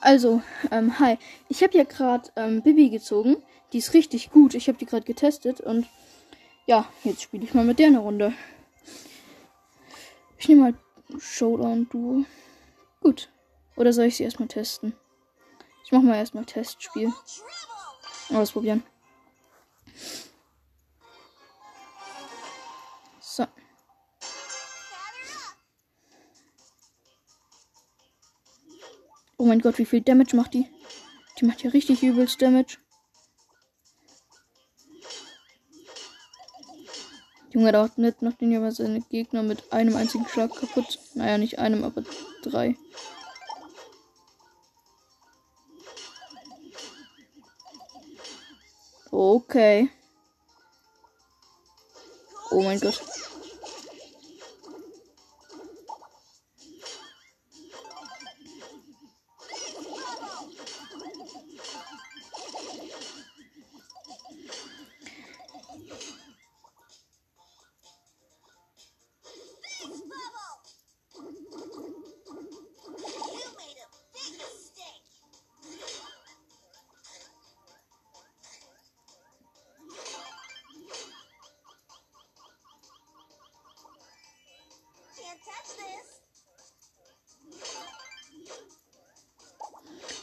Also, ähm, hi. Ich habe ja gerade ähm, Bibi gezogen. Die ist richtig gut. Ich habe die gerade getestet und ja, jetzt spiele ich mal mit der eine Runde. Ich nehme mal Showdown Duo. Gut. Oder soll ich sie erstmal testen? Ich mache mal erstmal Testspiel. Ausprobieren. So. Oh mein Gott, wie viel Damage macht die? Die macht ja richtig übelst Damage. Junge, da nicht noch den aber seine Gegner mit einem einzigen Schlag kaputt. Naja, nicht einem, aber drei. Okay. Oh mein Gott.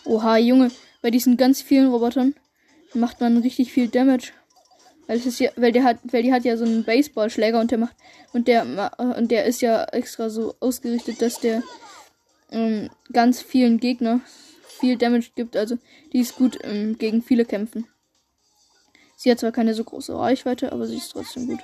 Oha, Junge, bei diesen ganz vielen Robotern macht man richtig viel Damage. Weil, es ist ja, weil der hat, weil die hat ja so einen Baseballschläger und der macht und der und der ist ja extra so ausgerichtet, dass der ähm, ganz vielen Gegner viel Damage gibt. Also die ist gut ähm, gegen viele kämpfen. Sie hat zwar keine so große Reichweite, aber sie ist trotzdem gut.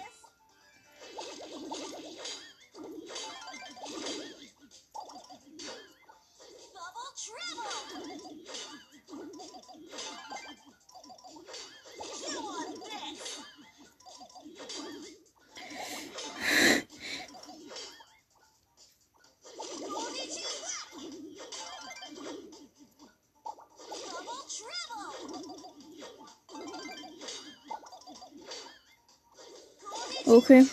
Okay.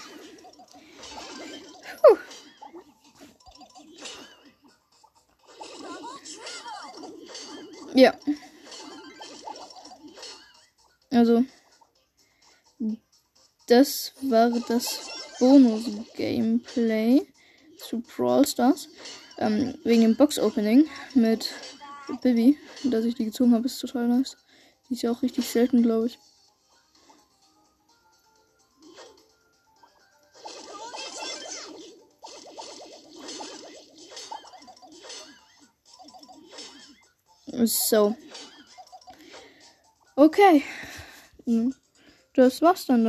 Puh. Ja. Also. Das war das Bonus-Gameplay zu Brawl Stars. Ähm, wegen dem Box-Opening mit Bibi, dass ich die gezogen habe, ist total nice. Die ist ja auch richtig selten, glaube ich. So. Okay. Das war's dann.